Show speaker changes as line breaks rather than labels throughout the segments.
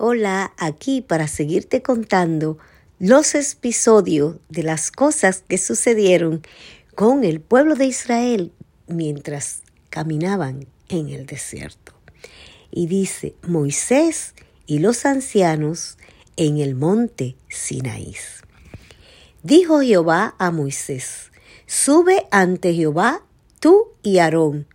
Hola, aquí para seguirte contando los episodios de las cosas que sucedieron con el pueblo de Israel mientras caminaban en el desierto. Y dice Moisés y los ancianos en el monte Sinaí. Dijo Jehová a Moisés, sube ante Jehová tú y Aarón,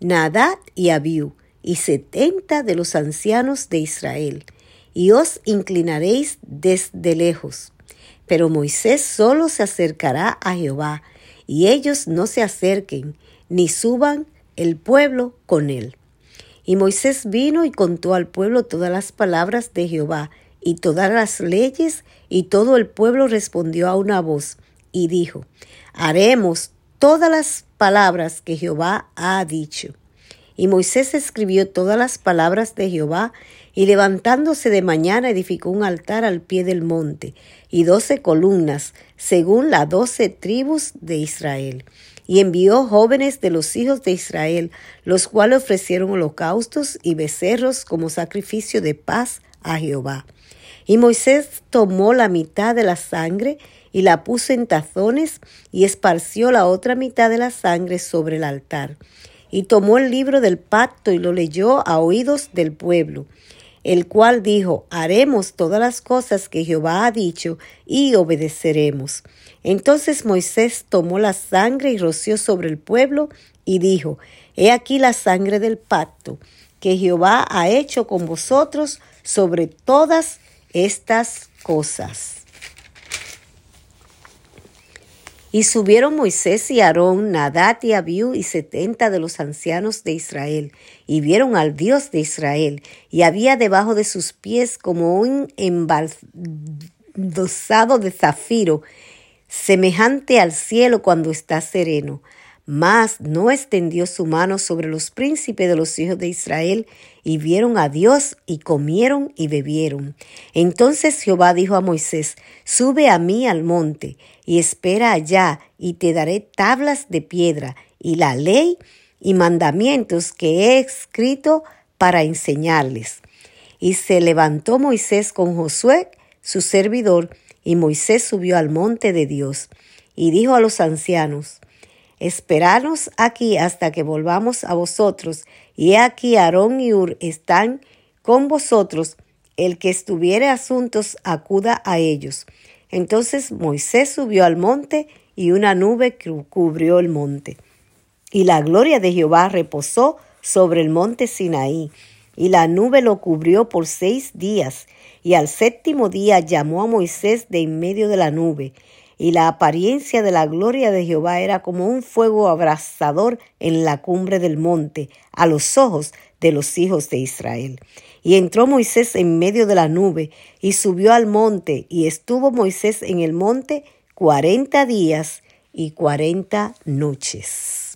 Nadad y Abiú, y setenta de los ancianos de Israel, y os inclinaréis desde lejos. Pero Moisés solo se acercará a Jehová, y ellos no se acerquen, ni suban el pueblo con él. Y Moisés vino y contó al pueblo todas las palabras de Jehová, y todas las leyes, y todo el pueblo respondió a una voz, y dijo, haremos todas las palabras que Jehová ha dicho. Y Moisés escribió todas las palabras de Jehová, y levantándose de mañana edificó un altar al pie del monte, y doce columnas, según las doce tribus de Israel. Y envió jóvenes de los hijos de Israel, los cuales ofrecieron holocaustos y becerros como sacrificio de paz a Jehová. Y Moisés tomó la mitad de la sangre y la puso en tazones y esparció la otra mitad de la sangre sobre el altar y tomó el libro del pacto y lo leyó a oídos del pueblo, el cual dijo, haremos todas las cosas que Jehová ha dicho y obedeceremos. Entonces Moisés tomó la sangre y roció sobre el pueblo y dijo, He aquí la sangre del pacto que Jehová ha hecho con vosotros sobre todas estas cosas. Y subieron Moisés y Aarón, Nadat y Abiú y setenta de los ancianos de Israel, y vieron al Dios de Israel, y había debajo de sus pies como un embaldosado de zafiro, semejante al cielo cuando está sereno mas no extendió su mano sobre los príncipes de los hijos de Israel, y vieron a Dios, y comieron y bebieron. Entonces Jehová dijo a Moisés, Sube a mí al monte, y espera allá, y te daré tablas de piedra, y la ley y mandamientos que he escrito para enseñarles. Y se levantó Moisés con Josué, su servidor, y Moisés subió al monte de Dios, y dijo a los ancianos, Esperanos aquí hasta que volvamos a vosotros, y aquí Aarón y Ur están con vosotros. El que estuviere asuntos acuda a ellos. Entonces Moisés subió al monte y una nube cubrió el monte. Y la gloria de Jehová reposó sobre el monte Sinaí, y la nube lo cubrió por seis días. Y al séptimo día llamó a Moisés de en medio de la nube, y la apariencia de la gloria de Jehová era como un fuego abrasador en la cumbre del monte, a los ojos de los hijos de Israel. Y entró Moisés en medio de la nube, y subió al monte, y estuvo Moisés en el monte cuarenta días y cuarenta noches.